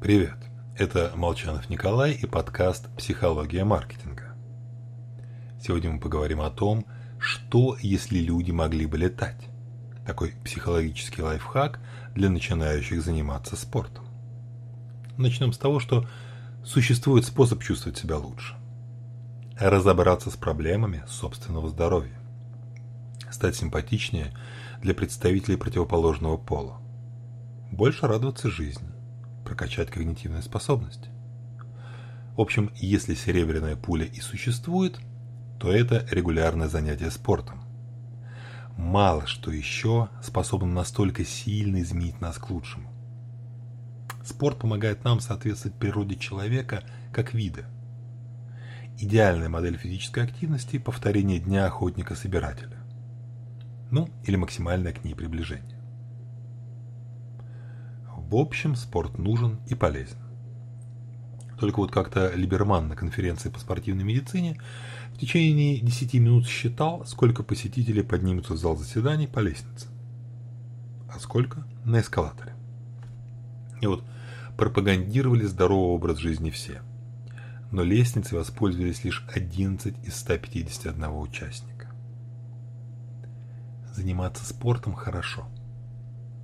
Привет, это Молчанов Николай и подкаст «Психология маркетинга». Сегодня мы поговорим о том, что если люди могли бы летать. Такой психологический лайфхак для начинающих заниматься спортом. Начнем с того, что существует способ чувствовать себя лучше. Разобраться с проблемами собственного здоровья. Стать симпатичнее для представителей противоположного пола. Больше радоваться жизни прокачать когнитивные способности. В общем, если серебряная пуля и существует, то это регулярное занятие спортом. Мало что еще способно настолько сильно изменить нас к лучшему. Спорт помогает нам соответствовать природе человека как вида. Идеальная модель физической активности – повторение дня охотника-собирателя. Ну, или максимальное к ней приближение. В общем, спорт нужен и полезен. Только вот как-то Либерман на конференции по спортивной медицине в течение 10 минут считал, сколько посетителей поднимутся в зал заседаний по лестнице. А сколько на эскалаторе. И вот пропагандировали здоровый образ жизни все. Но лестницей воспользовались лишь 11 из 151 участника. Заниматься спортом хорошо,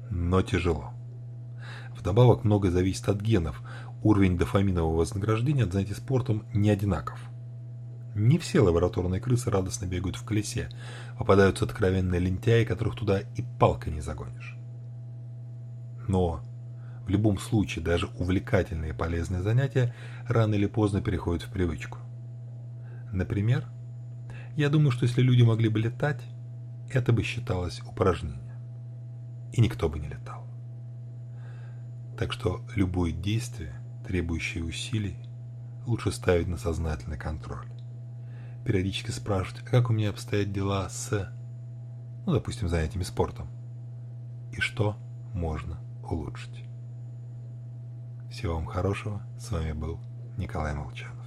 но тяжело. Вдобавок многое зависит от генов. Уровень дофаминового вознаграждения от занятий спортом не одинаков. Не все лабораторные крысы радостно бегают в колесе. Попадаются откровенные лентяи, которых туда и палкой не загонишь. Но в любом случае даже увлекательные и полезные занятия рано или поздно переходят в привычку. Например, я думаю, что если люди могли бы летать, это бы считалось упражнением. И никто бы не летал. Так что любое действие, требующее усилий, лучше ставить на сознательный контроль. Периодически спрашивать, а как у меня обстоят дела с, ну, допустим, занятиями спортом, и что можно улучшить. Всего вам хорошего. С вами был Николай Молчанов.